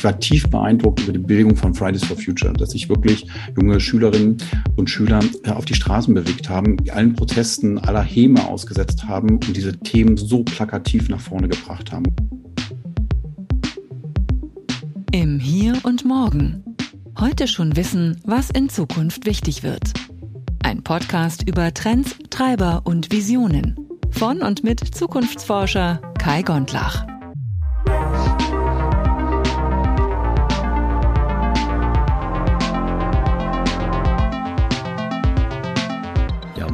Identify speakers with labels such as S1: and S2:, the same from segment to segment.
S1: ich war tief beeindruckt über die Bewegung von Fridays for Future, dass sich wirklich junge Schülerinnen und Schüler äh, auf die Straßen bewegt haben, allen Protesten aller Häme ausgesetzt haben und diese Themen so plakativ nach vorne gebracht haben.
S2: Im Hier und Morgen. Heute schon wissen, was in Zukunft wichtig wird. Ein Podcast über Trends, Treiber und Visionen. Von und mit Zukunftsforscher Kai Gondlach.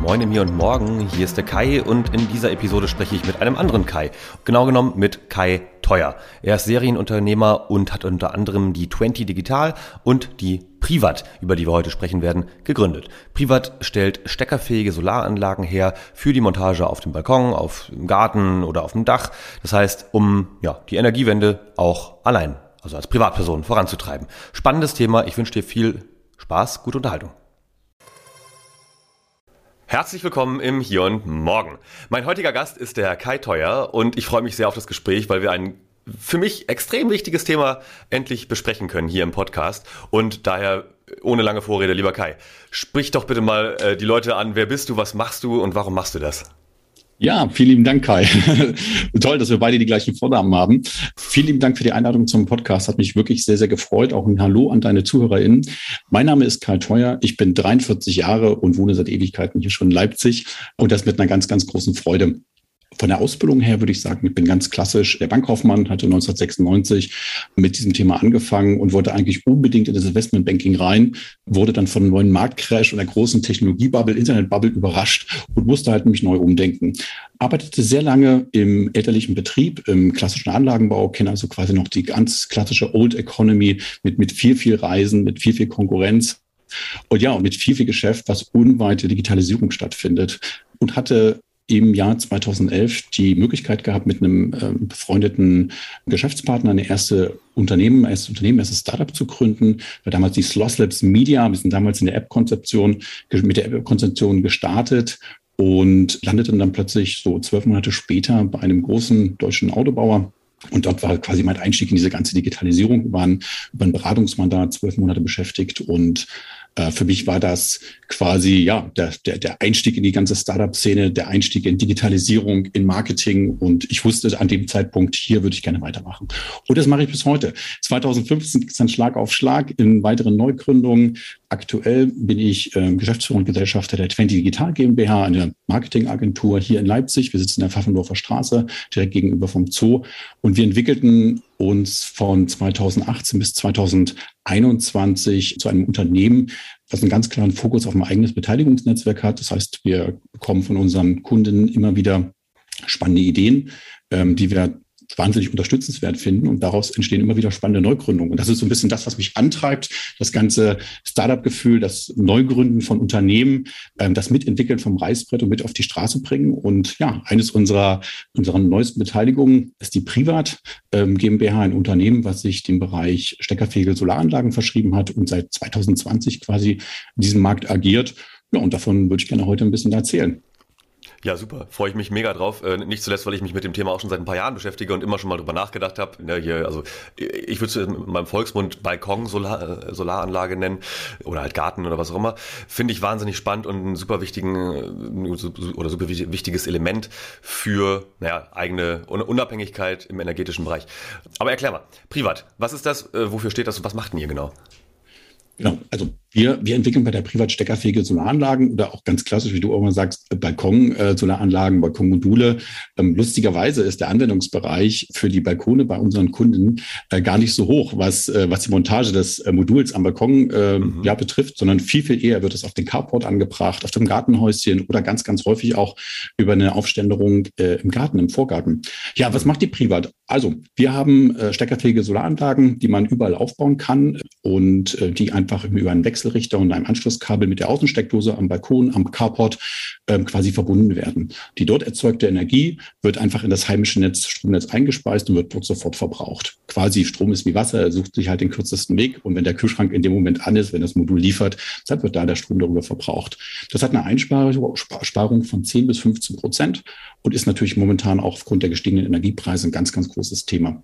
S3: Moin im Hier und Morgen, hier ist der Kai und in dieser Episode spreche ich mit einem anderen Kai. Genau genommen mit Kai Teuer. Er ist Serienunternehmer und hat unter anderem die 20 Digital und die Privat, über die wir heute sprechen werden, gegründet. Privat stellt steckerfähige Solaranlagen her für die Montage auf dem Balkon, auf dem Garten oder auf dem Dach. Das heißt, um ja, die Energiewende auch allein, also als Privatperson voranzutreiben. Spannendes Thema. Ich wünsche dir viel Spaß, gute Unterhaltung. Herzlich willkommen im Hier und Morgen. Mein heutiger Gast ist der Kai Teuer und ich freue mich sehr auf das Gespräch, weil wir ein für mich extrem wichtiges Thema endlich besprechen können hier im Podcast. Und daher ohne lange Vorrede, lieber Kai, sprich doch bitte mal äh, die Leute an. Wer bist du, was machst du und warum machst du das?
S1: Ja, vielen lieben Dank, Kai. Toll, dass wir beide die gleichen Vornamen haben. Vielen lieben Dank für die Einladung zum Podcast. Hat mich wirklich sehr, sehr gefreut. Auch ein Hallo an deine ZuhörerInnen. Mein Name ist Kai Teuer. Ich bin 43 Jahre und wohne seit Ewigkeiten hier schon in Leipzig. Und das mit einer ganz, ganz großen Freude. Von der Ausbildung her würde ich sagen, ich bin ganz klassisch der Bankkaufmann, hatte 1996 mit diesem Thema angefangen und wollte eigentlich unbedingt in das Investmentbanking rein, wurde dann von einem neuen Marktcrash und der großen Technologiebubble, Internetbubble überrascht und musste halt mich neu umdenken. Arbeitete sehr lange im elterlichen Betrieb, im klassischen Anlagenbau, kenne also quasi noch die ganz klassische Old Economy mit, mit viel, viel Reisen, mit viel, viel Konkurrenz. Und ja, und mit viel, viel Geschäft, was unweite Digitalisierung stattfindet und hatte im Jahr 2011 die Möglichkeit gehabt, mit einem äh, befreundeten Geschäftspartner eine erste Unternehmen, erstes Unternehmen, erstes Startup zu gründen. War damals die Sloss Labs Media. Wir sind damals in der App-Konzeption, mit der App-Konzeption gestartet und landeten dann plötzlich so zwölf Monate später bei einem großen deutschen Autobauer. Und dort war quasi mein Einstieg in diese ganze Digitalisierung. Wir waren über ein Beratungsmandat zwölf Monate beschäftigt und für mich war das quasi ja der, der, der Einstieg in die ganze Startup-Szene, der Einstieg in Digitalisierung, in Marketing und ich wusste an dem Zeitpunkt, hier würde ich gerne weitermachen. Und das mache ich bis heute. 2015 ist dann Schlag auf Schlag in weiteren Neugründungen. Aktuell bin ich äh, Geschäftsführer und Gesellschafter der 20 Digital GmbH, eine Marketingagentur hier in Leipzig. Wir sitzen in der Pfaffendorfer Straße, direkt gegenüber vom Zoo. Und wir entwickelten uns von 2018 bis 2021 zu einem Unternehmen, das einen ganz klaren Fokus auf ein eigenes Beteiligungsnetzwerk hat. Das heißt, wir bekommen von unseren Kunden immer wieder spannende Ideen, ähm, die wir wahnsinnig unterstützenswert finden und daraus entstehen immer wieder spannende Neugründungen. Und das ist so ein bisschen das, was mich antreibt, das ganze Startup-Gefühl, das Neugründen von Unternehmen, ähm, das Mitentwickeln vom Reißbrett und mit auf die Straße bringen. Und ja, eines unserer, unserer neuesten Beteiligungen ist die Privat ähm, GmbH, ein Unternehmen, was sich dem Bereich steckerfähige Solaranlagen verschrieben hat und seit 2020 quasi in diesem Markt agiert. Ja, und davon würde ich gerne heute ein bisschen erzählen.
S3: Ja, super. Freue ich mich mega drauf. Äh, nicht zuletzt, weil ich mich mit dem Thema auch schon seit ein paar Jahren beschäftige und immer schon mal drüber nachgedacht habe. Ja, hier, also ich würde es in meinem Volksmund Balkon -Solar, äh, Solaranlage nennen oder halt Garten oder was auch immer. Finde ich wahnsinnig spannend und ein super wichtigen äh, oder super wichtiges Element für naja, eigene Unabhängigkeit im energetischen Bereich. Aber erklär mal, privat, was ist das, wofür steht das und was macht denn ihr genau?
S1: Genau, also wir, wir entwickeln bei der Privat steckerfähige Solaranlagen oder auch ganz klassisch, wie du auch mal sagst, Balkon-Solaranlagen, äh, Balkonmodule. Ähm, lustigerweise ist der Anwendungsbereich für die Balkone bei unseren Kunden äh, gar nicht so hoch, was, äh, was die Montage des Moduls am Balkon äh, mhm. ja, betrifft, sondern viel, viel eher wird es auf den Carport angebracht, auf dem Gartenhäuschen oder ganz, ganz häufig auch über eine Aufständerung im Garten, im Vorgarten. Ja, was macht die Privat? Also, wir haben äh, steckerfähige Solaranlagen, die man überall aufbauen kann und die einfach über einen Wechsel Wechselrichter und einem Anschlusskabel mit der Außensteckdose am Balkon, am Carport ähm, quasi verbunden werden. Die dort erzeugte Energie wird einfach in das heimische Netz, Stromnetz eingespeist und wird dort sofort verbraucht. Quasi Strom ist wie Wasser, er sucht sich halt den kürzesten Weg und wenn der Kühlschrank in dem Moment an ist, wenn das Modul liefert, dann wird da der Strom darüber verbraucht. Das hat eine Einsparung von 10 bis 15 Prozent und ist natürlich momentan auch aufgrund der gestiegenen Energiepreise ein ganz, ganz großes Thema.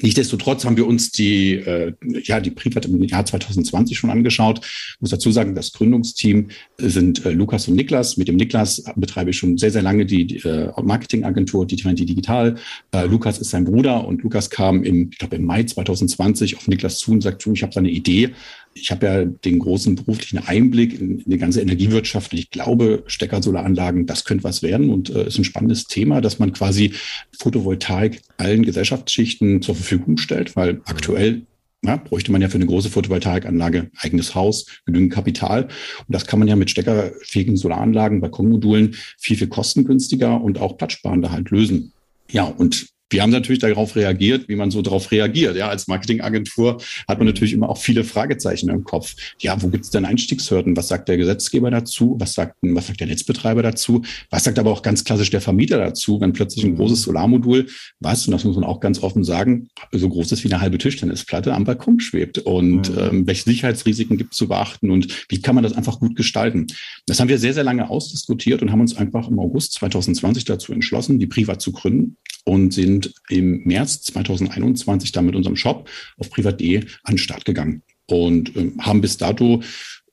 S1: Nichtsdestotrotz haben wir uns die, äh, ja, die Privat im Jahr 2020 schon angeschaut. Ich muss dazu sagen, das Gründungsteam sind äh, Lukas und Niklas. Mit dem Niklas betreibe ich schon sehr, sehr lange die, die äh, Marketingagentur, die 20 Digital. Äh, Lukas ist sein Bruder und Lukas kam im, ich glaube, im Mai 2020 auf Niklas zu und sagt, ich habe da eine Idee ich habe ja den großen beruflichen Einblick in, in die ganze Energiewirtschaft. Und ich glaube, Stecker-Solaranlagen, das könnte was werden und äh, ist ein spannendes Thema, dass man quasi Photovoltaik allen Gesellschaftsschichten zur Verfügung stellt, weil aktuell ja, bräuchte man ja für eine große Photovoltaikanlage eigenes Haus, genügend Kapital. Und das kann man ja mit steckerfähigen Solaranlagen, Balkonmodulen viel, viel kostengünstiger und auch platzsparender halt lösen. Ja, und wir haben natürlich darauf reagiert, wie man so darauf reagiert. Ja, als Marketingagentur hat man natürlich immer auch viele Fragezeichen im Kopf. Ja, wo gibt es denn Einstiegshürden? Was sagt der Gesetzgeber dazu? Was sagt, was sagt der Netzbetreiber dazu? Was sagt aber auch ganz klassisch der Vermieter dazu, wenn plötzlich ein großes Solarmodul, was, und das muss man auch ganz offen sagen, so groß ist wie eine halbe Tischtennisplatte am Balkon schwebt? Und mhm. ähm, welche Sicherheitsrisiken gibt es zu beachten und wie kann man das einfach gut gestalten? Das haben wir sehr, sehr lange ausdiskutiert und haben uns einfach im August 2020 dazu entschlossen, die Priva zu gründen und sind im März 2021 dann mit unserem Shop auf privat.de an den Start gegangen und äh, haben bis dato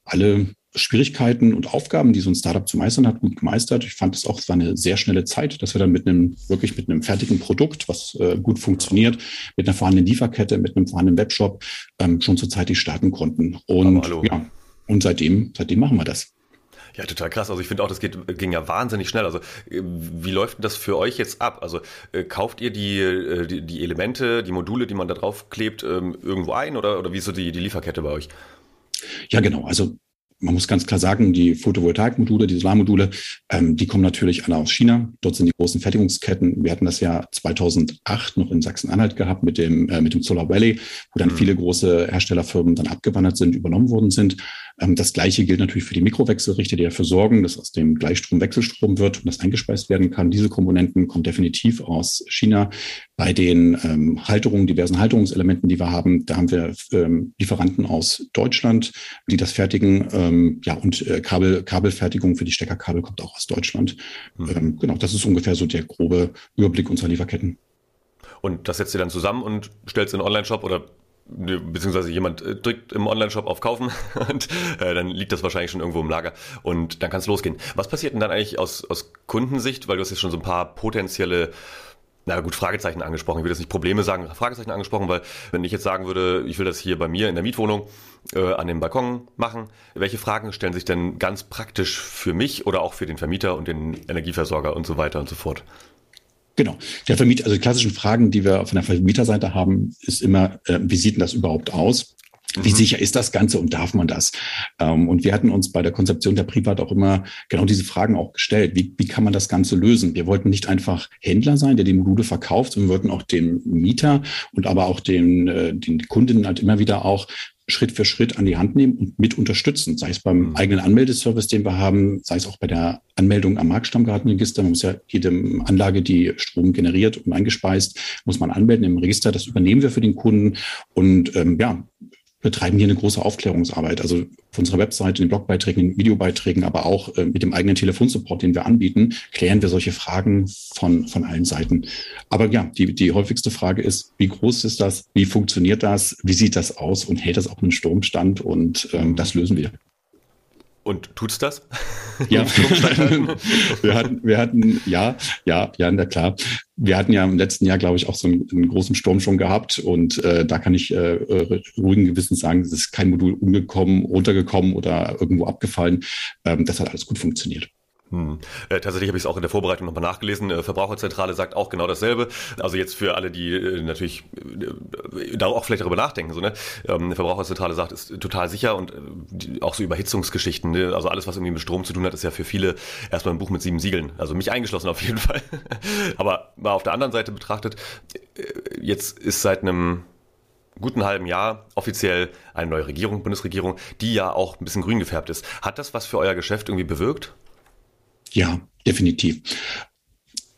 S1: alle Schwierigkeiten und Aufgaben, die so ein Startup zu meistern hat, gut gemeistert. Ich fand es auch, es war eine sehr schnelle Zeit, dass wir dann mit einem, wirklich mit einem fertigen Produkt, was äh, gut funktioniert, mit einer vorhandenen Lieferkette, mit einem vorhandenen Webshop ähm, schon zurzeitig starten konnten. Und ja, und seitdem, seitdem machen wir das.
S3: Ja, total krass. Also ich finde auch, das geht, ging ja wahnsinnig schnell. Also äh, wie läuft das für euch jetzt ab? Also äh, kauft ihr die, äh, die, die, Elemente, die Module, die man da drauf klebt, ähm, irgendwo ein oder, oder wie ist so die, die Lieferkette bei euch?
S1: Ja, genau. Also man muss ganz klar sagen, die Photovoltaikmodule, die Solarmodule, ähm, die kommen natürlich alle aus China. Dort sind die großen Fertigungsketten. Wir hatten das ja 2008 noch in Sachsen-Anhalt gehabt mit dem, äh, mit dem Solar Valley, wo dann mhm. viele große Herstellerfirmen dann abgewandert sind, übernommen worden sind. Ähm, das Gleiche gilt natürlich für die Mikrowechselrichter, die dafür sorgen, dass aus dem Gleichstrom Wechselstrom wird und das eingespeist werden kann. Diese Komponenten kommen definitiv aus China. Bei den ähm, Halterungen, diversen Halterungselementen, die wir haben, da haben wir ähm, Lieferanten aus Deutschland, die das fertigen. Ähm, ja, und äh, Kabel, Kabelfertigung für die Steckerkabel kommt auch aus Deutschland. Mhm. Genau, das ist ungefähr so der grobe Überblick unserer Lieferketten.
S3: Und das setzt ihr dann zusammen und stellt es in den Online-Shop oder beziehungsweise jemand äh, drückt im Online-Shop auf Kaufen und äh, dann liegt das wahrscheinlich schon irgendwo im Lager und dann kann es losgehen. Was passiert denn dann eigentlich aus, aus Kundensicht, weil du hast jetzt schon so ein paar potenzielle na gut, Fragezeichen angesprochen. Ich will das nicht Probleme sagen, Fragezeichen angesprochen, weil wenn ich jetzt sagen würde, ich will das hier bei mir in der Mietwohnung äh, an dem Balkon machen, welche Fragen stellen sich denn ganz praktisch für mich oder auch für den Vermieter und den Energieversorger und so weiter und so fort?
S1: Genau. Der Vermieter, also die klassischen Fragen, die wir von der Vermieterseite haben, ist immer, äh, wie sieht denn das überhaupt aus? Wie mhm. sicher ist das Ganze und darf man das? Ähm, und wir hatten uns bei der Konzeption der Privat auch immer genau diese Fragen auch gestellt. Wie, wie kann man das Ganze lösen? Wir wollten nicht einfach Händler sein, der die Module verkauft, sondern wir wollten auch dem Mieter und aber auch den, äh, den Kundinnen halt immer wieder auch Schritt für Schritt an die Hand nehmen und mit unterstützen, sei es beim mhm. eigenen Anmeldeservice, den wir haben, sei es auch bei der Anmeldung am Marktstammgartenregister. Man muss ja jede Anlage, die Strom generiert und eingespeist, muss man anmelden im Register. Das übernehmen wir für den Kunden und ähm, ja, betreiben hier eine große Aufklärungsarbeit. Also auf unserer Webseite, in den Blogbeiträgen, in Videobeiträgen, aber auch äh, mit dem eigenen Telefonsupport, den wir anbieten, klären wir solche Fragen von, von allen Seiten. Aber ja, die, die häufigste Frage ist, wie groß ist das? Wie funktioniert das? Wie sieht das aus? Und hält das auch einen Sturmstand? Und ähm, das lösen wir.
S3: Und tut's das?
S1: Ja, wir hatten, wir hatten, ja, ja, ja, na klar. Wir hatten ja im letzten Jahr, glaube ich, auch so einen, einen großen Sturm schon gehabt und äh, da kann ich äh, ruhigen Gewissens sagen, es ist kein Modul umgekommen, runtergekommen oder irgendwo abgefallen. Ähm, das hat alles gut funktioniert.
S3: Hm. Äh, tatsächlich habe ich es auch in der Vorbereitung nochmal nachgelesen. Äh, Verbraucherzentrale sagt auch genau dasselbe. Also jetzt für alle, die äh, natürlich äh, da auch vielleicht darüber nachdenken. So, ne? Ähm, Verbraucherzentrale sagt, ist total sicher und äh, die, auch so Überhitzungsgeschichten. Ne? Also alles, was irgendwie mit Strom zu tun hat, ist ja für viele erstmal ein Buch mit sieben Siegeln. Also mich eingeschlossen auf jeden Fall. Aber mal auf der anderen Seite betrachtet, äh, jetzt ist seit einem guten halben Jahr offiziell eine neue Regierung, Bundesregierung, die ja auch ein bisschen grün gefärbt ist. Hat das was für euer Geschäft irgendwie bewirkt?
S1: Ja, definitiv.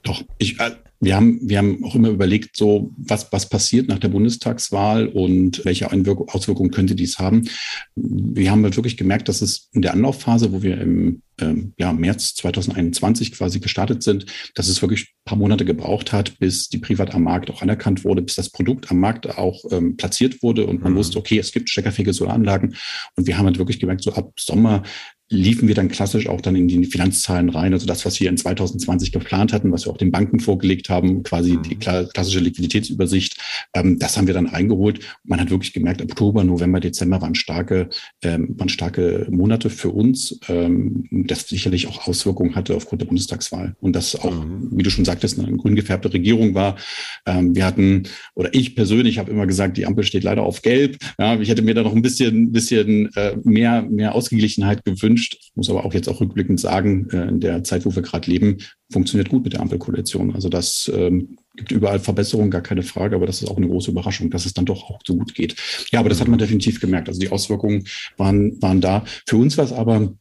S1: Doch, ich, äh, wir haben, wir haben auch immer überlegt, so was, was passiert nach der Bundestagswahl und welche Auswirkungen könnte dies haben. Wir haben halt wirklich gemerkt, dass es in der Anlaufphase, wo wir im ähm, ja, März 2021 quasi gestartet sind, dass es wirklich ein paar Monate gebraucht hat, bis die Privat am Markt auch anerkannt wurde, bis das Produkt am Markt auch ähm, platziert wurde und man mhm. wusste, okay, es gibt steckerfähige Solaranlagen. Und wir haben halt wirklich gemerkt, so ab Sommer liefen wir dann klassisch auch dann in die Finanzzahlen rein. Also das, was wir in 2020 geplant hatten, was wir auch den Banken vorgelegt haben, quasi mhm. die klassische Liquiditätsübersicht, ähm, das haben wir dann eingeholt. Man hat wirklich gemerkt, Oktober, November, Dezember waren starke, ähm, waren starke Monate für uns, ähm, das sicherlich auch Auswirkungen hatte aufgrund der Bundestagswahl. Und das auch, mhm. wie du schon sagtest, eine grün gefärbte Regierung war. Wir hatten, oder ich persönlich habe immer gesagt, die Ampel steht leider auf Gelb. Ja, ich hätte mir da noch ein bisschen, bisschen äh, mehr, mehr Ausgeglichenheit gewünscht gewünscht. Ich muss aber auch jetzt auch rückblickend sagen, äh, in der Zeit, wo wir gerade leben, funktioniert gut mit der Ampelkoalition. Also das ähm, gibt überall Verbesserungen, gar keine Frage, aber das ist auch eine große Überraschung, dass es dann doch auch so gut geht. Ja, aber das hat man definitiv gemerkt. Also die Auswirkungen waren, waren da. Für uns war es aber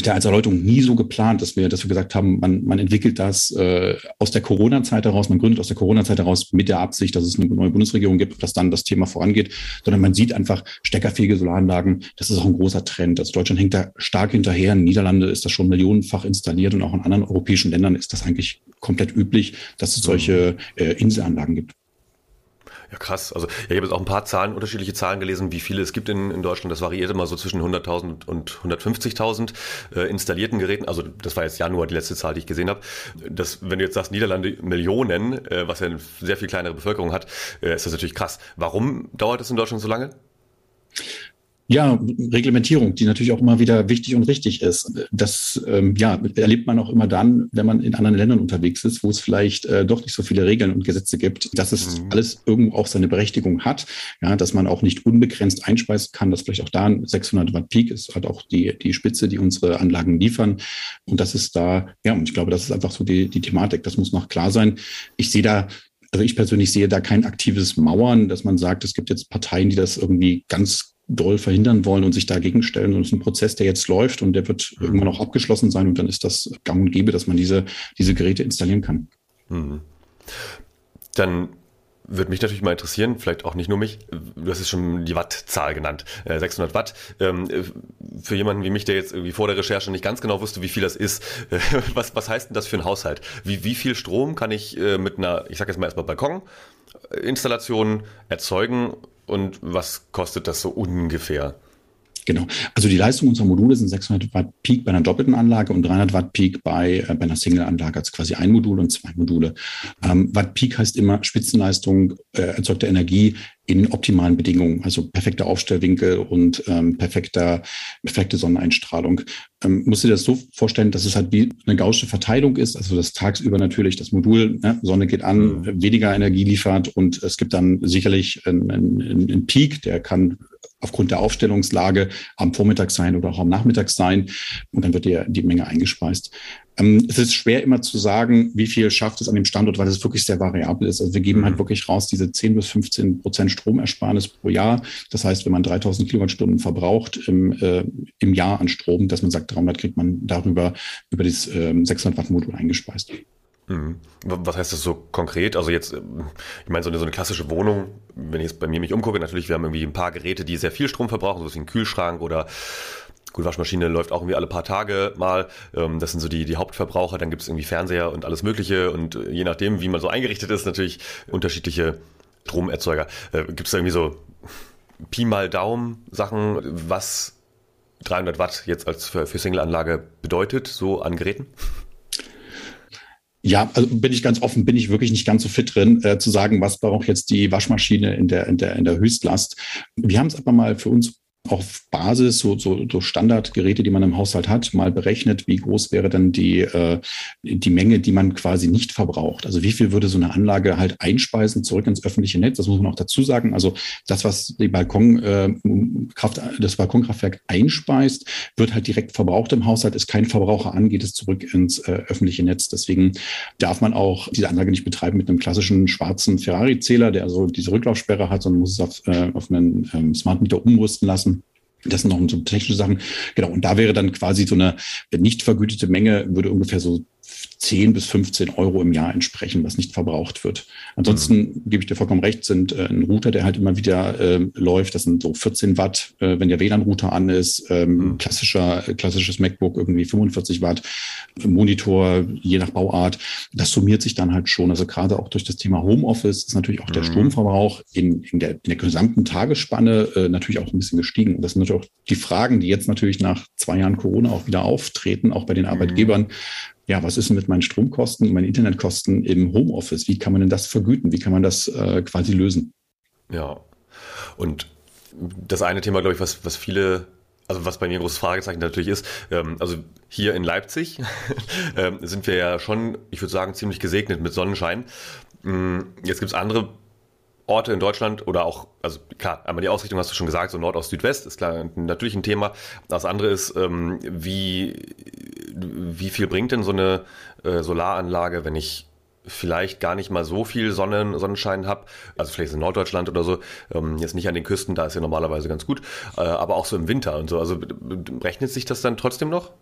S1: der als Erläuterung nie so geplant, dass wir, dass wir gesagt haben, man, man entwickelt das äh, aus der Corona-Zeit heraus, man gründet aus der Corona-Zeit heraus mit der Absicht, dass es eine neue Bundesregierung gibt, dass dann das Thema vorangeht, sondern man sieht einfach steckerfähige Solaranlagen, das ist auch ein großer Trend. Also Deutschland hängt da stark hinterher. In Niederlande ist das schon millionenfach installiert und auch in anderen europäischen Ländern ist das eigentlich komplett üblich, dass es solche äh, Inselanlagen gibt.
S3: Ja, krass. Also ja, ich habe jetzt auch ein paar Zahlen, unterschiedliche Zahlen gelesen, wie viele es gibt in, in Deutschland. Das variiert immer so zwischen 100.000 und 150.000 äh, installierten Geräten. Also das war jetzt Januar die letzte Zahl, die ich gesehen habe. Das, wenn du jetzt sagst Niederlande Millionen, äh, was ja eine sehr viel kleinere Bevölkerung hat, äh, ist das natürlich krass. Warum dauert es in Deutschland so lange?
S1: Ja, Reglementierung, die natürlich auch immer wieder wichtig und richtig ist. Das ähm, ja, erlebt man auch immer dann, wenn man in anderen Ländern unterwegs ist, wo es vielleicht äh, doch nicht so viele Regeln und Gesetze gibt, dass es mhm. alles irgendwo auch seine Berechtigung hat, ja, dass man auch nicht unbegrenzt einspeisen kann, dass vielleicht auch da ein 600 Watt Peak ist, halt auch die, die Spitze, die unsere Anlagen liefern. Und das ist da, ja, und ich glaube, das ist einfach so die, die Thematik. Das muss noch klar sein. Ich sehe da also ich persönlich sehe da kein aktives Mauern, dass man sagt, es gibt jetzt Parteien, die das irgendwie ganz doll verhindern wollen und sich dagegen stellen. Und es ist ein Prozess, der jetzt läuft und der wird mhm. irgendwann auch abgeschlossen sein und dann ist das gang und gäbe, dass man diese, diese Geräte installieren kann. Mhm.
S3: Dann würde mich natürlich mal interessieren, vielleicht auch nicht nur mich, du hast es schon die Wattzahl genannt, 600 äh, Watt. Ähm, äh, für jemanden wie mich, der jetzt irgendwie vor der Recherche nicht ganz genau wusste, wie viel das ist, was, was heißt denn das für einen Haushalt? Wie, wie viel Strom kann ich äh, mit einer, ich sage jetzt mal erstmal Balkoninstallation erzeugen und was kostet das so ungefähr?
S1: Genau. Also die Leistung unserer Module sind 600 Watt Peak bei einer doppelten Anlage und 300 Watt Peak bei, äh, bei einer Single-Anlage, also quasi ein Modul und zwei Module. Ähm, Watt Peak heißt immer Spitzenleistung, äh, erzeugte Energie in optimalen Bedingungen, also perfekter Aufstellwinkel und ähm, perfekter, perfekte Sonneneinstrahlung. Ähm, musst du dir das so vorstellen, dass es halt wie eine gausche Verteilung ist, also das tagsüber natürlich das Modul, ne, Sonne geht an, mhm. weniger Energie liefert und es gibt dann sicherlich einen, einen, einen Peak, der kann aufgrund der Aufstellungslage am Vormittag sein oder auch am Nachmittag sein. Und dann wird die, die Menge eingespeist. Ähm, es ist schwer immer zu sagen, wie viel schafft es an dem Standort, weil es wirklich sehr variabel ist. Also wir geben halt mhm. wirklich raus diese 10 bis 15 Prozent Stromersparnis pro Jahr. Das heißt, wenn man 3000 Kilowattstunden verbraucht im, äh, im Jahr an Strom, dass man sagt, 300 kriegt man darüber über das äh, 600 Watt Modul eingespeist.
S3: Mhm. Was heißt das so konkret? Also jetzt, ähm, ich meine, so eine, so eine klassische Wohnung, wenn ich jetzt bei mir mich umgucke, natürlich, wir haben irgendwie ein paar Geräte, die sehr viel Strom verbrauchen, so wie ein Kühlschrank oder Gut, Waschmaschine läuft auch irgendwie alle paar Tage mal. Ähm, das sind so die, die Hauptverbraucher. Dann gibt es irgendwie Fernseher und alles Mögliche. Und äh, je nachdem, wie man so eingerichtet ist, natürlich unterschiedliche Stromerzeuger. Äh, gibt es da irgendwie so Pi mal Daumen Sachen, was 300 Watt jetzt als für, für Single-Anlage bedeutet, so an Geräten?
S1: Ja, also bin ich ganz offen, bin ich wirklich nicht ganz so fit drin, äh, zu sagen, was braucht jetzt die Waschmaschine in der, in der, in der Höchstlast. Wir haben es aber mal für uns auf Basis, so, so, so Standardgeräte, die man im Haushalt hat, mal berechnet, wie groß wäre dann die, äh, die Menge, die man quasi nicht verbraucht. Also wie viel würde so eine Anlage halt einspeisen zurück ins öffentliche Netz? Das muss man auch dazu sagen. Also das, was die Balkonkraft, äh, das Balkonkraftwerk einspeist, wird halt direkt verbraucht im Haushalt, ist kein Verbraucher an, geht es zurück ins äh, öffentliche Netz. Deswegen darf man auch diese Anlage nicht betreiben mit einem klassischen schwarzen Ferrari-Zähler, der also diese Rücklaufsperre hat, sondern muss es auf, äh, auf einen ähm, Smart Meter umrüsten lassen das sind noch so technische Sachen. Genau. Und da wäre dann quasi so eine nicht vergütete Menge, würde ungefähr so 10 bis 15 Euro im Jahr entsprechen, was nicht verbraucht wird. Ansonsten mhm. gebe ich dir vollkommen recht, sind äh, ein Router, der halt immer wieder äh, läuft, das sind so 14 Watt, äh, wenn der WLAN-Router an ist, ähm, mhm. klassischer, klassisches MacBook irgendwie 45 Watt, Monitor, je nach Bauart. Das summiert sich dann halt schon. Also gerade auch durch das Thema Homeoffice ist natürlich auch der mhm. Stromverbrauch in, in, der, in der gesamten Tagesspanne äh, natürlich auch ein bisschen gestiegen. Und das sind natürlich auch die Fragen, die jetzt natürlich nach zwei Jahren Corona auch wieder auftreten, auch bei den. Arbeitgebern ja, was ist denn mit meinen Stromkosten und meinen Internetkosten im Homeoffice? Wie kann man denn das vergüten? Wie kann man das äh, quasi lösen?
S3: Ja, und das eine Thema, glaube ich, was, was viele also was bei mir ein großes Fragezeichen natürlich ist, ähm, also hier in Leipzig ähm, sind wir ja schon, ich würde sagen, ziemlich gesegnet mit Sonnenschein. Ähm, jetzt gibt es andere Orte in Deutschland oder auch, also klar, einmal die Ausrichtung hast du schon gesagt, so Nordost, Südwest ist klar natürlich ein Thema. Das andere ist, ähm, wie, wie viel bringt denn so eine äh, Solaranlage, wenn ich vielleicht gar nicht mal so viel Sonnen, Sonnenschein habe, also vielleicht in Norddeutschland oder so, ähm, jetzt nicht an den Küsten, da ist ja normalerweise ganz gut, äh, aber auch so im Winter und so. Also rechnet sich das dann trotzdem noch?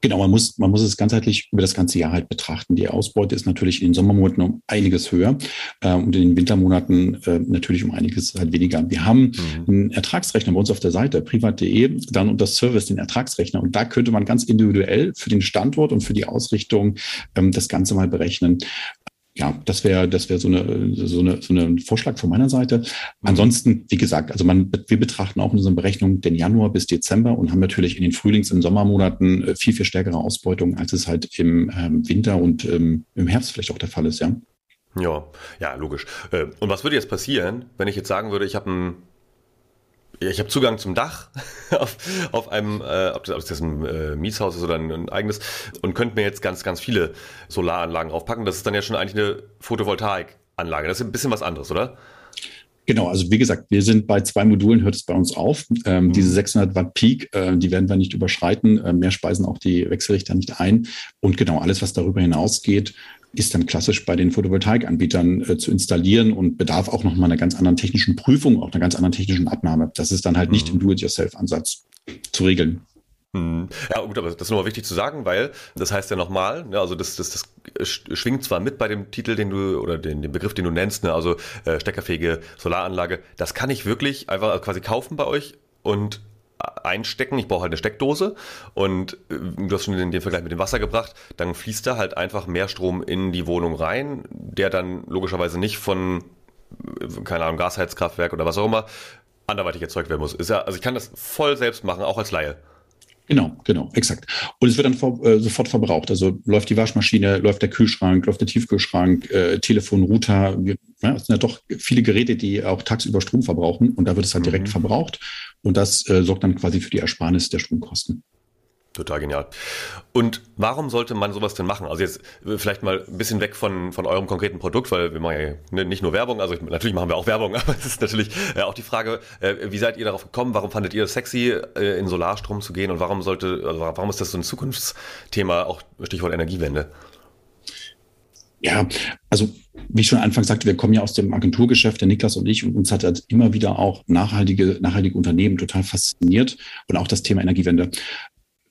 S1: Genau, man muss, man muss es ganzheitlich über das ganze Jahr halt betrachten. Die Ausbeute ist natürlich in den Sommermonaten um einiges höher äh, und in den Wintermonaten äh, natürlich um einiges halt weniger. Wir haben mhm. einen Ertragsrechner bei uns auf der Seite, privat.de, dann unter Service den Ertragsrechner und da könnte man ganz individuell für den Standort und für die Ausrichtung ähm, das Ganze mal berechnen ja, das wäre das wäre so eine so eine so eine Vorschlag von meiner Seite. Ansonsten, wie gesagt, also man wir betrachten auch in unseren Berechnungen den Januar bis Dezember und haben natürlich in den Frühlings- und Sommermonaten äh, viel viel stärkere Ausbeutung, als es halt im ähm, Winter und ähm, im Herbst vielleicht auch der Fall ist, ja.
S3: Ja, ja, logisch. Äh, und was würde jetzt passieren, wenn ich jetzt sagen würde, ich habe ein ja, ich habe Zugang zum Dach auf, auf einem, äh, ob, das, ob das ein äh, Mietshaus ist oder ein, ein, eigenes und könnte mir jetzt ganz, ganz viele Solaranlagen draufpacken. Das ist dann ja schon eigentlich eine Photovoltaikanlage. Das ist ein bisschen was anderes, oder?
S1: Genau, also wie gesagt, wir sind bei zwei Modulen, hört es bei uns auf. Ähm, mhm. Diese 600 Watt Peak, äh, die werden wir nicht überschreiten. Äh, mehr speisen auch die Wechselrichter nicht ein. Und genau alles, was darüber hinausgeht, ist dann klassisch bei den Photovoltaikanbietern äh, zu installieren und bedarf auch nochmal einer ganz anderen technischen Prüfung, auch einer ganz anderen technischen Abnahme. Das ist dann halt nicht mhm. im Do-it-yourself-Ansatz zu regeln.
S3: Mhm. Ja, gut, aber das ist nochmal wichtig zu sagen, weil das heißt ja nochmal, ne, also das, das, das schwingt zwar mit bei dem Titel, den du oder den, den Begriff, den du nennst, ne, also äh, steckerfähige Solaranlage, das kann ich wirklich einfach quasi kaufen bei euch und einstecken. Ich brauche halt eine Steckdose und äh, du hast schon den, den Vergleich mit dem Wasser gebracht. Dann fließt da halt einfach mehr Strom in die Wohnung rein, der dann logischerweise nicht von, äh, keine Ahnung, Gasheizkraftwerk oder was auch immer anderweitig erzeugt werden muss. Ist ja, also ich kann das voll selbst machen, auch als Laie.
S1: Genau, genau, exakt. Und es wird dann vor, äh, sofort verbraucht. Also läuft die Waschmaschine, läuft der Kühlschrank, läuft der Tiefkühlschrank, äh, Telefon, Router. Ja, es sind ja doch viele Geräte, die auch tagsüber Strom verbrauchen und da wird es halt direkt mhm. verbraucht. Und das äh, sorgt dann quasi für die Ersparnis der Stromkosten.
S3: Total genial. Und warum sollte man sowas denn machen? Also jetzt äh, vielleicht mal ein bisschen weg von, von eurem konkreten Produkt, weil wir machen ja ne, nicht nur Werbung, also natürlich machen wir auch Werbung, aber es ist natürlich äh, auch die Frage, äh, wie seid ihr darauf gekommen? Warum fandet ihr es sexy, in Solarstrom zu gehen? Und warum sollte, also warum ist das so ein Zukunftsthema, auch Stichwort Energiewende?
S1: Ja, also wie ich schon Anfang sagte, wir kommen ja aus dem Agenturgeschäft, der Niklas und ich, und uns hat halt immer wieder auch nachhaltige, nachhaltige Unternehmen total fasziniert und auch das Thema Energiewende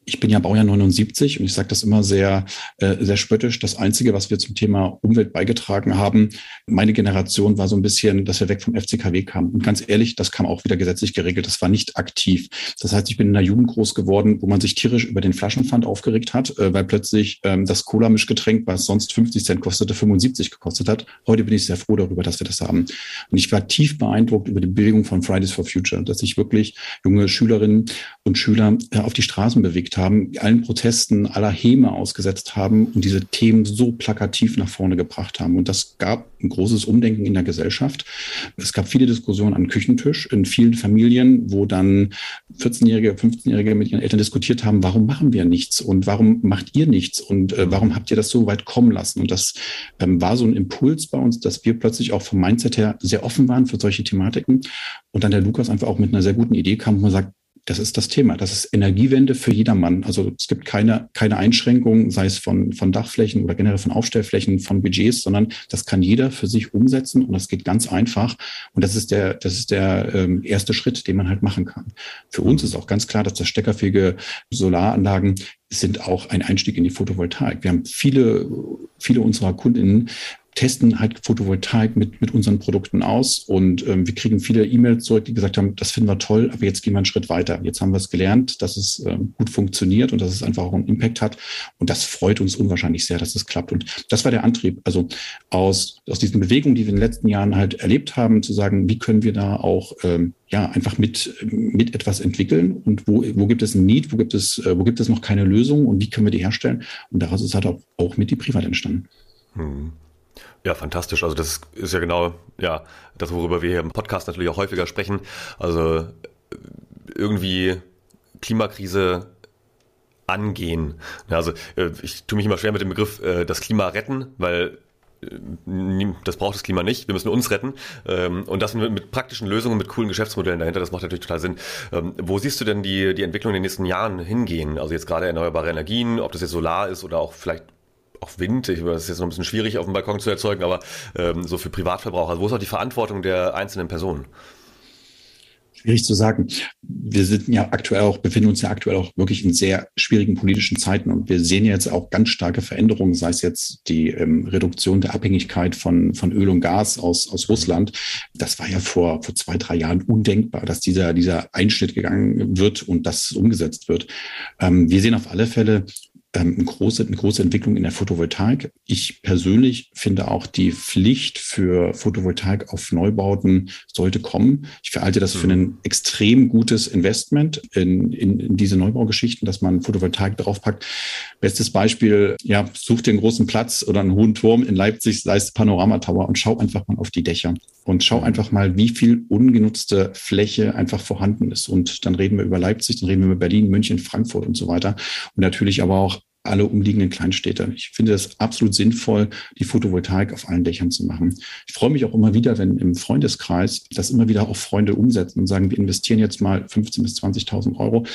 S1: ich bin ja Baujahr 79 und ich sage das immer sehr, äh, sehr spöttisch. Das Einzige, was wir zum Thema Umwelt beigetragen haben, meine Generation war so ein bisschen, dass wir weg vom FCKW kamen. Und ganz ehrlich, das kam auch wieder gesetzlich geregelt. Das war nicht aktiv. Das heißt, ich bin in einer Jugend groß geworden, wo man sich tierisch über den Flaschenpfand aufgeregt hat, äh, weil plötzlich ähm, das Cola-Mischgetränk, was sonst 50 Cent kostete, 75 gekostet hat. Heute bin ich sehr froh darüber, dass wir das haben. Und ich war tief beeindruckt über die Bewegung von Fridays for Future, dass sich wirklich junge Schülerinnen und Schüler äh, auf die Straßen bewegt haben, allen Protesten aller Häme ausgesetzt haben und diese Themen so plakativ nach vorne gebracht haben. Und das gab ein großes Umdenken in der Gesellschaft. Es gab viele Diskussionen am Küchentisch in vielen Familien, wo dann 14-Jährige, 15-Jährige mit ihren Eltern diskutiert haben, warum machen wir nichts und warum macht ihr nichts und äh, warum habt ihr das so weit kommen lassen? Und das ähm, war so ein Impuls bei uns, dass wir plötzlich auch vom Mindset her sehr offen waren für solche Thematiken. Und dann der Lukas einfach auch mit einer sehr guten Idee kam, wo man sagt, das ist das Thema. Das ist Energiewende für jedermann. Also es gibt keine, keine Einschränkungen, sei es von, von Dachflächen oder generell von Aufstellflächen, von Budgets, sondern das kann jeder für sich umsetzen und das geht ganz einfach. Und das ist der, das ist der ähm, erste Schritt, den man halt machen kann. Für uns ist auch ganz klar, dass das steckerfähige Solaranlagen sind auch ein Einstieg in die Photovoltaik. Wir haben viele, viele unserer Kundinnen, testen halt Photovoltaik mit, mit unseren Produkten aus und ähm, wir kriegen viele E-Mails zurück, die gesagt haben, das finden wir toll, aber jetzt gehen wir einen Schritt weiter. Jetzt haben wir es gelernt, dass es ähm, gut funktioniert und dass es einfach auch einen Impact hat und das freut uns unwahrscheinlich sehr, dass es klappt und das war der Antrieb, also aus, aus diesen Bewegungen, die wir in den letzten Jahren halt erlebt haben, zu sagen, wie können wir da auch ähm, ja, einfach mit, mit etwas entwickeln und wo, wo gibt es ein Need, wo gibt es, äh, wo gibt es noch keine Lösung und wie können wir die herstellen? Und daraus ist halt auch, auch mit die Privat entstanden.
S3: Hm. Ja, fantastisch. Also das ist ja genau ja das, worüber wir hier im Podcast natürlich auch häufiger sprechen. Also äh, irgendwie Klimakrise angehen. Also äh, ich tue mich immer schwer mit dem Begriff äh, das Klima retten, weil das braucht das Klima nicht, wir müssen uns retten. Ähm, und das mit, praktischen Lösungen, mit coolen Geschäftsmodellen dahinter, das macht natürlich total Sinn. Ähm, wo siehst du denn die, die Entwicklung in den nächsten Jahren hingehen? Also jetzt gerade erneuerbare Energien, ob das jetzt Solar ist oder auch vielleicht auch Wind, ich, das ist jetzt noch ein bisschen schwierig auf dem Balkon zu erzeugen, aber ähm, so für Privatverbraucher. Also wo ist auch die Verantwortung der einzelnen Personen?
S1: Schwierig zu sagen. Wir sind ja aktuell auch, befinden uns ja aktuell auch wirklich in sehr schwierigen politischen Zeiten und wir sehen jetzt auch ganz starke Veränderungen, sei es jetzt die ähm, Reduktion der Abhängigkeit von, von Öl und Gas aus, aus Russland. Das war ja vor, vor zwei, drei Jahren undenkbar, dass dieser, dieser Einschnitt gegangen wird und das umgesetzt wird. Ähm, wir sehen auf alle Fälle eine, große, eine große Entwicklung in der Photovoltaik. Ich persönlich finde auch die Pflicht für Photovoltaik auf Neubauten sollte kommen. Ich verhalte das für mhm. ein extrem gutes Investment in, in, in diese Neubaugeschichten, dass man Photovoltaik draufpackt. Bestes Beispiel, ja, such dir einen großen Platz oder einen hohen Turm in Leipzig, sei es Panorama Tower und schau einfach mal auf die Dächer und schau mhm. einfach mal, wie viel ungenutzte Fläche einfach vorhanden ist. Und dann reden wir über Leipzig, dann reden wir über Berlin, München, Frankfurt und so weiter. Und natürlich aber auch alle umliegenden Kleinstädte. Ich finde es absolut sinnvoll, die Photovoltaik auf allen Dächern zu machen. Ich freue mich auch immer wieder, wenn im Freundeskreis das immer wieder auch Freunde umsetzen und sagen, wir investieren jetzt mal 15.000 bis 20.000 Euro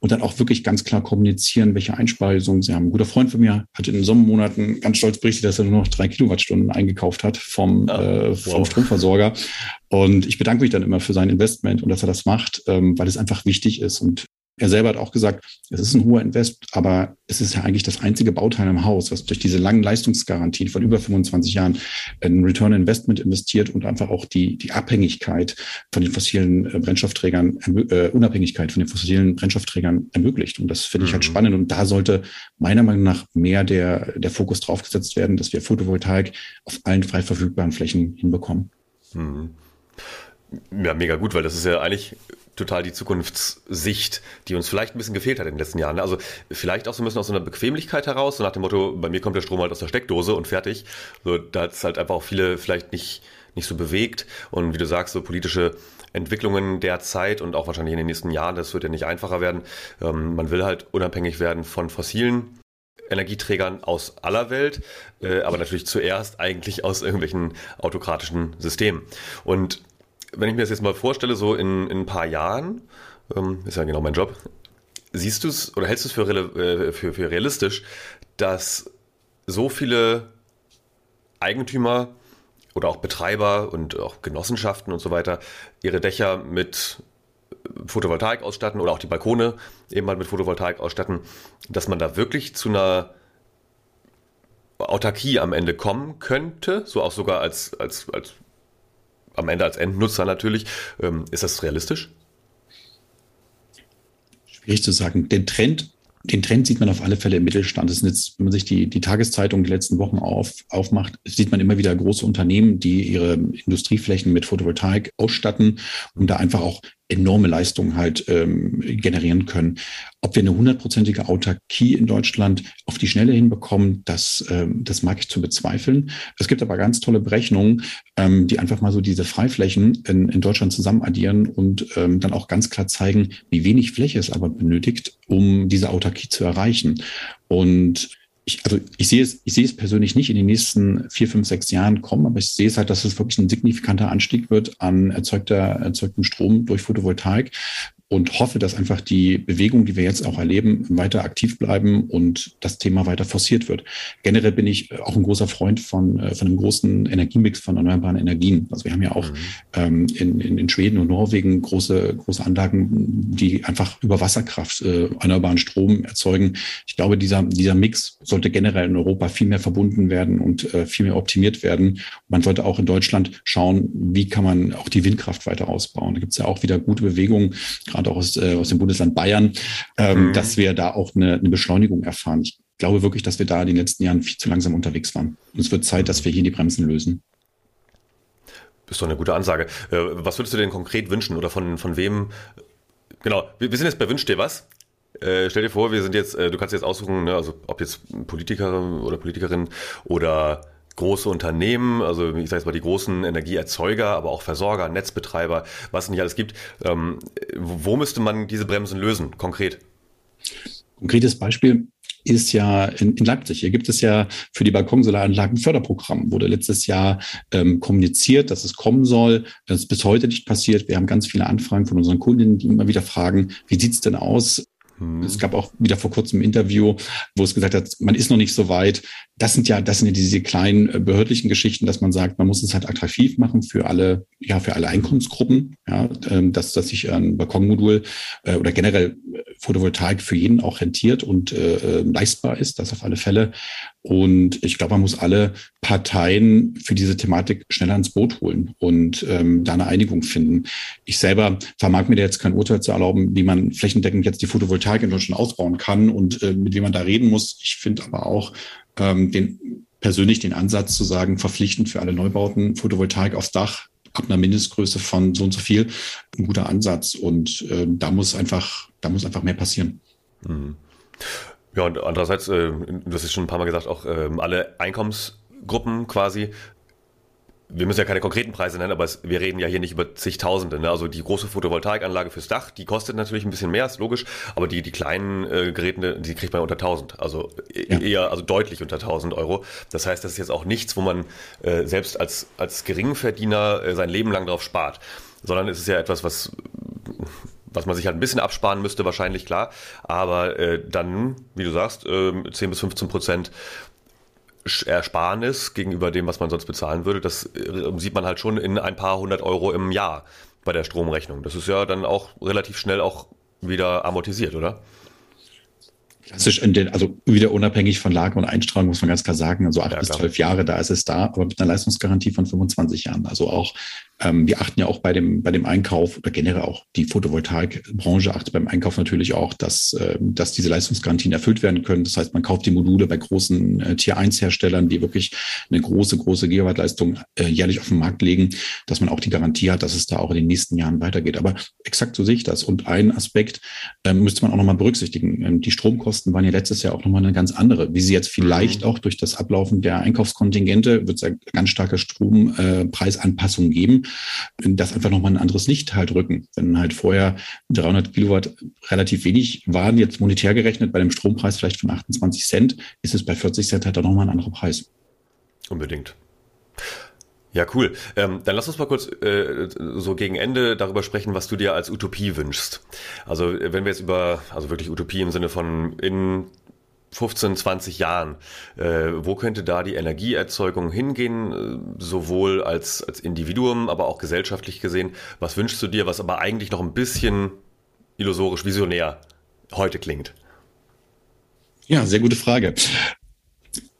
S1: und dann auch wirklich ganz klar kommunizieren, welche Einspeisungen sie haben. Ein guter Freund von mir hat in den Sommermonaten ganz stolz berichtet, dass er nur noch drei Kilowattstunden eingekauft hat vom, ja, äh, vom wow. Stromversorger. Und ich bedanke mich dann immer für sein Investment und dass er das macht, ähm, weil es einfach wichtig ist. Und er selber hat auch gesagt, es ist ein hoher Invest, aber es ist ja eigentlich das einzige Bauteil im Haus, was durch diese langen Leistungsgarantien von über 25 Jahren ein Return Investment investiert und einfach auch die, die Abhängigkeit von den fossilen äh, Brennstoffträgern, äh, Unabhängigkeit von den fossilen Brennstoffträgern ermöglicht. Und das finde ich halt mhm. spannend. Und da sollte meiner Meinung nach mehr der, der Fokus drauf gesetzt werden, dass wir Photovoltaik auf allen frei verfügbaren Flächen hinbekommen. Mhm.
S3: Ja, mega gut, weil das ist ja eigentlich total die Zukunftssicht, die uns vielleicht ein bisschen gefehlt hat in den letzten Jahren. Also vielleicht auch so ein bisschen aus so einer Bequemlichkeit heraus, so nach dem Motto, bei mir kommt der Strom halt aus der Steckdose und fertig. So, da hat es halt einfach auch viele vielleicht nicht, nicht so bewegt. Und wie du sagst, so politische Entwicklungen der Zeit und auch wahrscheinlich in den nächsten Jahren, das wird ja nicht einfacher werden. Ähm, man will halt unabhängig werden von fossilen Energieträgern aus aller Welt, äh, aber natürlich zuerst eigentlich aus irgendwelchen autokratischen Systemen. Und wenn ich mir das jetzt mal vorstelle, so in, in ein paar Jahren, ähm, ist ja genau mein Job, siehst du es oder hältst du es für, äh, für, für realistisch, dass so viele Eigentümer oder auch Betreiber und auch Genossenschaften und so weiter ihre Dächer mit Photovoltaik ausstatten oder auch die Balkone eben halt mit Photovoltaik ausstatten, dass man da wirklich zu einer Autarkie am Ende kommen könnte, so auch sogar als, als, als am Ende als Endnutzer natürlich. Ähm, ist das realistisch?
S1: Schwierig zu sagen. Den Trend, den Trend sieht man auf alle Fälle im Mittelstand. Das sind jetzt, wenn man sich die, die Tageszeitung die letzten Wochen auf, aufmacht, sieht man immer wieder große Unternehmen, die ihre Industrieflächen mit Photovoltaik ausstatten, um da einfach auch enorme Leistungen halt ähm, generieren können. Ob wir eine hundertprozentige Autarkie in Deutschland auf die Schnelle hinbekommen, das, ähm, das mag ich zu bezweifeln. Es gibt aber ganz tolle Berechnungen, ähm, die einfach mal so diese Freiflächen in, in Deutschland zusammen addieren und ähm, dann auch ganz klar zeigen, wie wenig Fläche es aber benötigt, um diese Autarkie zu erreichen. Und ich, also ich sehe es, ich sehe es persönlich nicht in den nächsten vier, fünf, sechs Jahren kommen, aber ich sehe es halt, dass es wirklich ein signifikanter Anstieg wird an erzeugter, erzeugtem Strom durch Photovoltaik. Und hoffe, dass einfach die Bewegung, die wir jetzt auch erleben, weiter aktiv bleiben und das Thema weiter forciert wird. Generell bin ich auch ein großer Freund von, äh, von einem großen Energiemix von erneuerbaren Energien. Also wir haben ja auch mhm. ähm, in, in, in Schweden und Norwegen große, große Anlagen, die einfach über Wasserkraft äh, erneuerbaren Strom erzeugen. Ich glaube, dieser, dieser Mix sollte generell in Europa viel mehr verbunden werden und äh, viel mehr optimiert werden. Man sollte auch in Deutschland schauen, wie kann man auch die Windkraft weiter ausbauen. Da gibt es ja auch wieder gute Bewegungen, gerade auch aus, äh, aus dem Bundesland Bayern, ähm, mhm. dass wir da auch eine, eine Beschleunigung erfahren. Ich glaube wirklich, dass wir da in den letzten Jahren viel zu langsam unterwegs waren. Und es wird Zeit, dass wir hier die Bremsen lösen.
S3: Das ist doch eine gute Ansage. Äh, was würdest du denn konkret wünschen oder von, von wem? Genau, wir sind jetzt bei Wünsch dir was. Äh, stell dir vor, wir sind jetzt, äh, du kannst jetzt aussuchen, ne, also ob jetzt Politiker oder Politikerin oder große Unternehmen, also ich sage jetzt mal die großen Energieerzeuger, aber auch Versorger, Netzbetreiber, was es nicht alles gibt. Ähm, wo müsste man diese Bremsen lösen, konkret?
S1: Konkretes Beispiel ist ja in, in Leipzig. Hier gibt es ja für die Balkonsolaranlagen Förderprogramm. Wurde letztes Jahr ähm, kommuniziert, dass es kommen soll. Das ist bis heute nicht passiert. Wir haben ganz viele Anfragen von unseren Kundinnen, die immer wieder fragen, wie sieht's denn aus? Hm. Es gab auch wieder vor kurzem ein Interview, wo es gesagt hat, man ist noch nicht so weit. Das sind ja, das sind ja diese kleinen äh, behördlichen Geschichten, dass man sagt, man muss es halt attraktiv machen für alle, ja, für alle Einkommensgruppen, ja, ähm, dass, dass sich ein Balkonmodul äh, oder generell Photovoltaik für jeden auch rentiert und äh, äh, leistbar ist, das auf alle Fälle. Und ich glaube, man muss alle Parteien für diese Thematik schneller ins Boot holen und ähm, da eine Einigung finden. Ich selber vermag mir da jetzt kein Urteil zu erlauben, wie man flächendeckend jetzt die Photovoltaik in Deutschland ausbauen kann und äh, mit wem man da reden muss. Ich finde aber auch ähm, den persönlich den Ansatz zu sagen, verpflichtend für alle Neubauten Photovoltaik aufs Dach ab einer Mindestgröße von so und so viel ein guter Ansatz. Und äh, da muss einfach, da muss einfach mehr passieren. Mhm.
S3: Ja, und andererseits, äh, hast es schon ein paar Mal gesagt, auch äh, alle Einkommensgruppen quasi wir müssen ja keine konkreten Preise nennen, aber es, wir reden ja hier nicht über zigtausende. Ne? Also die große Photovoltaikanlage fürs Dach, die kostet natürlich ein bisschen mehr, ist logisch, aber die, die kleinen äh, Geräte, die kriegt man unter 1000, also e-, ja. eher, also deutlich unter 1000 Euro. Das heißt, das ist jetzt auch nichts, wo man äh, selbst als, als Geringverdiener äh, sein Leben lang drauf spart, sondern es ist ja etwas, was was man sich halt ein bisschen absparen müsste, wahrscheinlich klar. Aber äh, dann, wie du sagst, äh, 10 bis 15 Prozent Ersparnis gegenüber dem, was man sonst bezahlen würde, das äh, sieht man halt schon in ein paar hundert Euro im Jahr bei der Stromrechnung. Das ist ja dann auch relativ schnell auch wieder amortisiert, oder?
S1: Klassisch, in den, also wieder unabhängig von Lage und Einstrahlung muss man ganz klar sagen, also acht ja, bis zwölf Jahre, da ist es da, aber mit einer Leistungsgarantie von 25 Jahren. Also auch ähm, wir achten ja auch bei dem, bei dem Einkauf oder generell auch die Photovoltaikbranche achtet beim Einkauf natürlich auch, dass, äh, dass diese Leistungsgarantien erfüllt werden können. Das heißt, man kauft die Module bei großen äh, Tier 1 Herstellern, die wirklich eine große, große Gigawattleistung äh, jährlich auf den Markt legen, dass man auch die Garantie hat, dass es da auch in den nächsten Jahren weitergeht. Aber exakt so sehe ich das. Und ein Aspekt ähm, müsste man auch nochmal berücksichtigen. Ähm, die Stromkosten waren ja letztes Jahr auch nochmal eine ganz andere. Wie sie jetzt vielleicht mhm. auch durch das Ablaufen der Einkaufskontingente wird es ja ganz starke Strompreisanpassungen geben das einfach nochmal ein anderes Licht halt rücken. Wenn halt vorher 300 Kilowatt relativ wenig waren, jetzt monetär gerechnet bei dem Strompreis vielleicht von 28 Cent, ist es bei 40 Cent halt auch nochmal ein anderer Preis.
S3: Unbedingt. Ja, cool. Ähm, dann lass uns mal kurz äh, so gegen Ende darüber sprechen, was du dir als Utopie wünschst. Also wenn wir jetzt über, also wirklich Utopie im Sinne von in 15, 20 Jahren. Äh, wo könnte da die Energieerzeugung hingehen, äh, sowohl als, als Individuum, aber auch gesellschaftlich gesehen? Was wünschst du dir, was aber eigentlich noch ein bisschen illusorisch, visionär heute klingt?
S1: Ja, sehr gute Frage.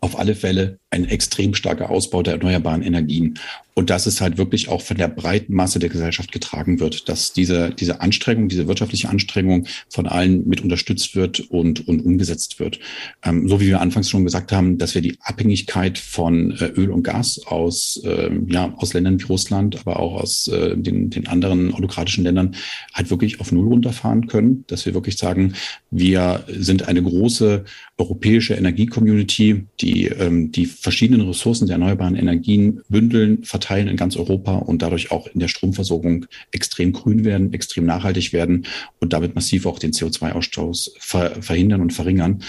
S1: Auf alle Fälle ein extrem starker Ausbau der erneuerbaren Energien. Und dass es halt wirklich auch von der breiten Masse der Gesellschaft getragen wird, dass diese, diese Anstrengung, diese wirtschaftliche Anstrengung von allen mit unterstützt wird und, und umgesetzt wird. Ähm, so wie wir anfangs schon gesagt haben, dass wir die Abhängigkeit von äh, Öl und Gas aus, äh, ja, aus Ländern wie Russland, aber auch aus äh, den, den anderen autokratischen Ländern halt wirklich auf Null runterfahren können, dass wir wirklich sagen, wir sind eine große europäische Energiecommunity, die, ähm, die verschiedenen Ressourcen der erneuerbaren Energien bündeln, verteilen in ganz Europa und dadurch auch in der Stromversorgung extrem grün werden, extrem nachhaltig werden und damit massiv auch den CO2-Ausstoß ver verhindern und verringern.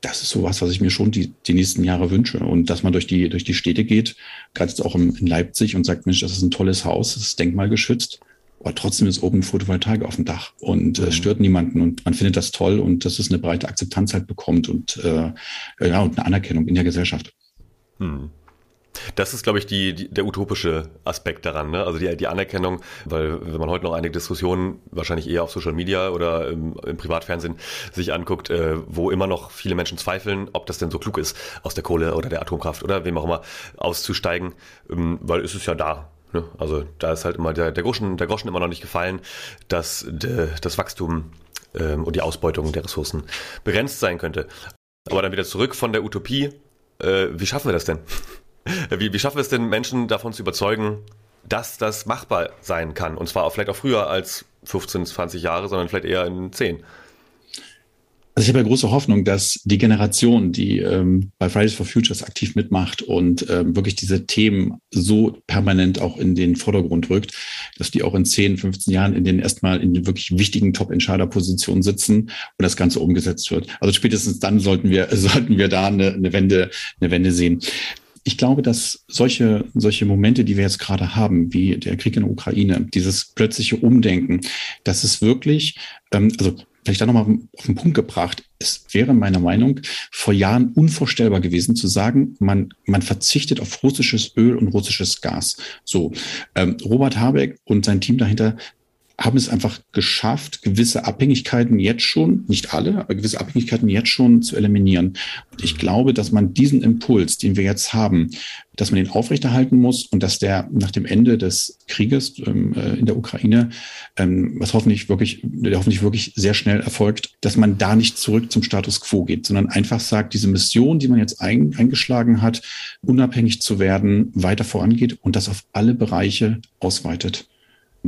S1: Das ist sowas, was ich mir schon die, die nächsten Jahre wünsche. Und dass man durch die, durch die Städte geht, gerade jetzt auch in Leipzig und sagt, Mensch, das ist ein tolles Haus, das ist denkmalgeschützt aber trotzdem ist oben Photovoltaik auf dem Dach und äh, mhm. stört niemanden und man findet das toll und dass es eine breite Akzeptanz halt bekommt und äh, ja und eine Anerkennung in der Gesellschaft.
S3: Mhm. Das ist, glaube ich, die, die, der utopische Aspekt daran, ne? Also die, die Anerkennung, weil wenn man heute noch einige Diskussionen wahrscheinlich eher auf Social Media oder im, im Privatfernsehen sich anguckt, äh, wo immer noch viele Menschen zweifeln, ob das denn so klug ist, aus der Kohle oder der Atomkraft oder wem auch immer auszusteigen, ähm, weil es ist ja da. Ne? Also da ist halt immer der, der, Groschen, der Groschen immer noch nicht gefallen, dass de, das Wachstum ähm, und die Ausbeutung der Ressourcen begrenzt sein könnte. Aber dann wieder zurück von der Utopie. Äh, wie schaffen wir das denn? Wie, wie schaffen wir es denn, Menschen davon zu überzeugen, dass das machbar sein kann? Und zwar auch vielleicht auch früher als 15, 20 Jahre, sondern vielleicht eher in 10.
S1: Also ich habe ja große Hoffnung, dass die Generation, die ähm, bei Fridays for Futures aktiv mitmacht und ähm, wirklich diese Themen so permanent auch in den Vordergrund rückt, dass die auch in 10, 15 Jahren in den erstmal in den wirklich wichtigen Top-Entscheider-Positionen sitzen und das Ganze umgesetzt wird. Also spätestens dann sollten wir, sollten wir da eine, eine Wende, eine Wende sehen ich glaube, dass solche, solche Momente, die wir jetzt gerade haben, wie der Krieg in der Ukraine, dieses plötzliche Umdenken, das ist wirklich, ähm, also vielleicht da nochmal auf den Punkt gebracht, es wäre meiner Meinung vor Jahren unvorstellbar gewesen zu sagen, man, man verzichtet auf russisches Öl und russisches Gas. So, ähm, Robert Habeck und sein Team dahinter haben es einfach geschafft, gewisse Abhängigkeiten jetzt schon, nicht alle, aber gewisse Abhängigkeiten jetzt schon zu eliminieren. Und ich glaube, dass man diesen Impuls, den wir jetzt haben, dass man den aufrechterhalten muss und dass der nach dem Ende des Krieges ähm, äh, in der Ukraine, ähm, was hoffentlich wirklich, der hoffentlich wirklich sehr schnell erfolgt, dass man da nicht zurück zum Status quo geht, sondern einfach sagt, diese Mission, die man jetzt ein, eingeschlagen hat, unabhängig zu werden, weiter vorangeht und das auf alle Bereiche ausweitet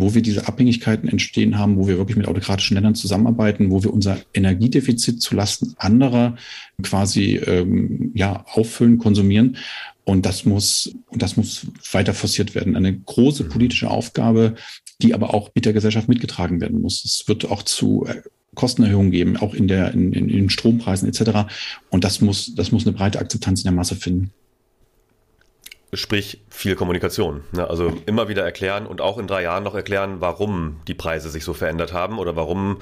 S1: wo wir diese Abhängigkeiten entstehen haben, wo wir wirklich mit autokratischen Ländern zusammenarbeiten, wo wir unser Energiedefizit zulasten anderer quasi ähm, ja auffüllen, konsumieren. Und das muss, und das muss weiter forciert werden. Eine große politische Aufgabe, die aber auch mit der Gesellschaft mitgetragen werden muss. Es wird auch zu äh, Kostenerhöhungen geben, auch in der, in, in, in Strompreisen etc. Und das muss, das muss eine breite Akzeptanz in der Masse finden.
S3: Sprich viel Kommunikation. Ne? Also immer wieder erklären und auch in drei Jahren noch erklären, warum die Preise sich so verändert haben oder warum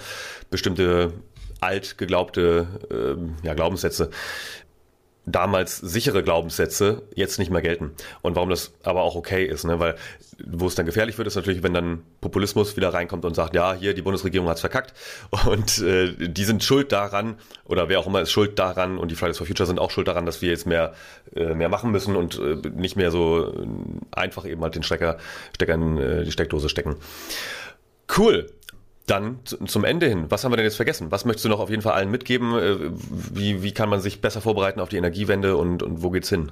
S3: bestimmte alt geglaubte äh, ja, Glaubenssätze damals sichere Glaubenssätze jetzt nicht mehr gelten. Und warum das aber auch okay ist, ne? weil wo es dann gefährlich wird, ist natürlich, wenn dann Populismus wieder reinkommt und sagt, ja, hier, die Bundesregierung hat's verkackt und äh, die sind schuld daran oder wer auch immer ist schuld daran und die Fridays for Future sind auch schuld daran, dass wir jetzt mehr, äh, mehr machen müssen und äh, nicht mehr so einfach eben halt den Stecker, Stecker in äh, die Steckdose stecken. Cool. Dann zum Ende hin, was haben wir denn jetzt vergessen? Was möchtest du noch auf jeden Fall allen mitgeben? Äh, wie, wie kann man sich besser vorbereiten auf die Energiewende und, und wo geht's hin?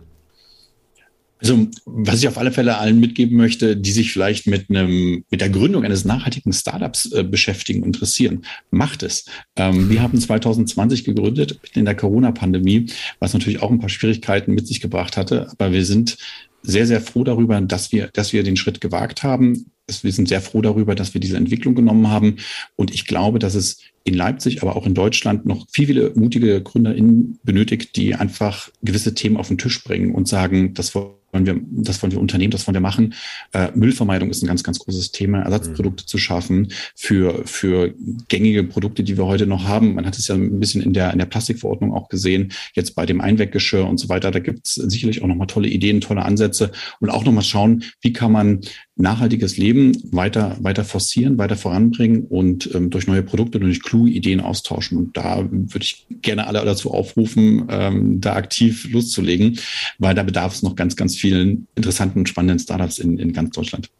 S1: Also, was ich auf alle Fälle allen mitgeben möchte, die sich vielleicht mit einem, mit der Gründung eines nachhaltigen Startups äh, beschäftigen, interessieren, macht es. Ähm, wir haben 2020 gegründet in der Corona-Pandemie, was natürlich auch ein paar Schwierigkeiten mit sich gebracht hatte. Aber wir sind sehr, sehr froh darüber, dass wir, dass wir den Schritt gewagt haben. Wir sind sehr froh darüber, dass wir diese Entwicklung genommen haben. Und ich glaube, dass es in Leipzig, aber auch in Deutschland noch viel, viele mutige GründerInnen benötigt, die einfach gewisse Themen auf den Tisch bringen und sagen, das wollen wollen wir, das wollen wir unternehmen, das wollen wir machen. Äh, Müllvermeidung ist ein ganz, ganz großes Thema, Ersatzprodukte mhm. zu schaffen für, für gängige Produkte, die wir heute noch haben. Man hat es ja ein bisschen in der, in der Plastikverordnung auch gesehen, jetzt bei dem Einweggeschirr und so weiter. Da gibt es sicherlich auch nochmal tolle Ideen, tolle Ansätze und auch nochmal schauen, wie kann man nachhaltiges Leben weiter, weiter forcieren, weiter voranbringen und ähm, durch neue Produkte, durch kluge Ideen austauschen. Und da würde ich gerne alle dazu aufrufen, ähm, da aktiv loszulegen, weil da bedarf es noch ganz, ganz vielen interessanten und spannenden Startups in, in ganz Deutschland.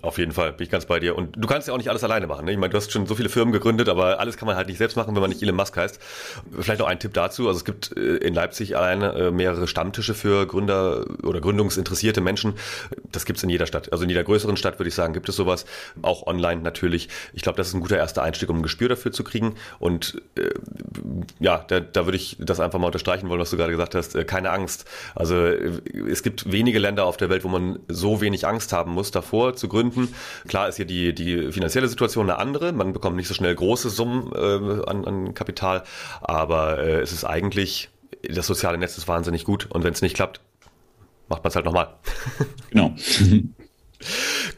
S3: Auf jeden Fall, bin ich ganz bei dir. Und du kannst ja auch nicht alles alleine machen. Ne? Ich meine, du hast schon so viele Firmen gegründet, aber alles kann man halt nicht selbst machen, wenn man nicht Elon Musk heißt. Vielleicht noch ein Tipp dazu. Also es gibt äh, in Leipzig alleine äh, mehrere Stammtische für Gründer oder gründungsinteressierte Menschen. Das gibt's in jeder Stadt. Also in jeder größeren Stadt würde ich sagen, gibt es sowas. Auch online natürlich. Ich glaube, das ist ein guter erster Einstieg, um ein Gespür dafür zu kriegen. Und äh, ja, da, da würde ich das einfach mal unterstreichen wollen, was du gerade gesagt hast. Äh, keine Angst. Also es gibt wenige Länder auf der Welt, wo man so wenig Angst haben muss davor zu gründen. Klar ist hier die, die finanzielle Situation eine andere. Man bekommt nicht so schnell große Summen äh, an, an Kapital, aber äh, es ist eigentlich, das soziale Netz ist wahnsinnig gut und wenn es nicht klappt, macht man es halt nochmal.
S1: Genau.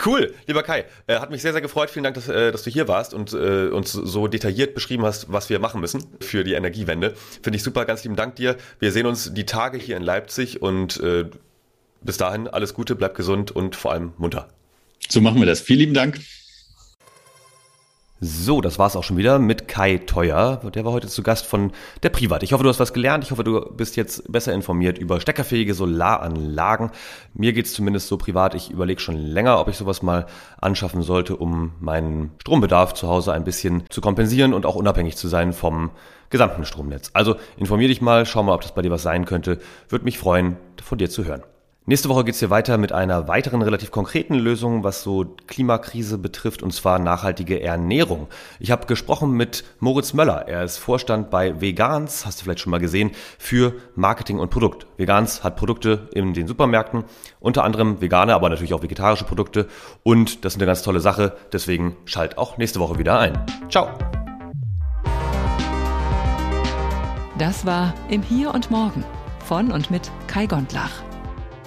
S3: Cool, lieber Kai. Äh, hat mich sehr, sehr gefreut. Vielen Dank, dass, äh, dass du hier warst und äh, uns so detailliert beschrieben hast, was wir machen müssen für die Energiewende. Finde ich super. Ganz lieben Dank dir. Wir sehen uns die Tage hier in Leipzig und äh, bis dahin alles Gute, bleib gesund und vor allem munter.
S1: So machen wir das. Vielen lieben Dank.
S3: So, das war's auch schon wieder mit Kai Teuer. Der war heute zu Gast von der Privat. Ich hoffe, du hast was gelernt. Ich hoffe, du bist jetzt besser informiert über steckerfähige Solaranlagen. Mir geht's zumindest so privat. Ich überlege schon länger, ob ich sowas mal anschaffen sollte, um meinen Strombedarf zu Hause ein bisschen zu kompensieren und auch unabhängig zu sein vom gesamten Stromnetz. Also informier dich mal, schau mal, ob das bei dir was sein könnte. Würde mich freuen, von dir zu hören. Nächste Woche geht's hier weiter mit einer weiteren relativ konkreten Lösung, was so Klimakrise betrifft, und zwar nachhaltige Ernährung. Ich habe gesprochen mit Moritz Möller. Er ist Vorstand bei Vegans, hast du vielleicht schon mal gesehen, für Marketing und Produkt. Vegans hat Produkte in den Supermärkten, unter anderem vegane, aber natürlich auch vegetarische Produkte. Und das ist eine ganz tolle Sache. Deswegen schalt auch nächste Woche wieder ein. Ciao.
S2: Das war Im Hier und Morgen von und mit Kai Gondlach.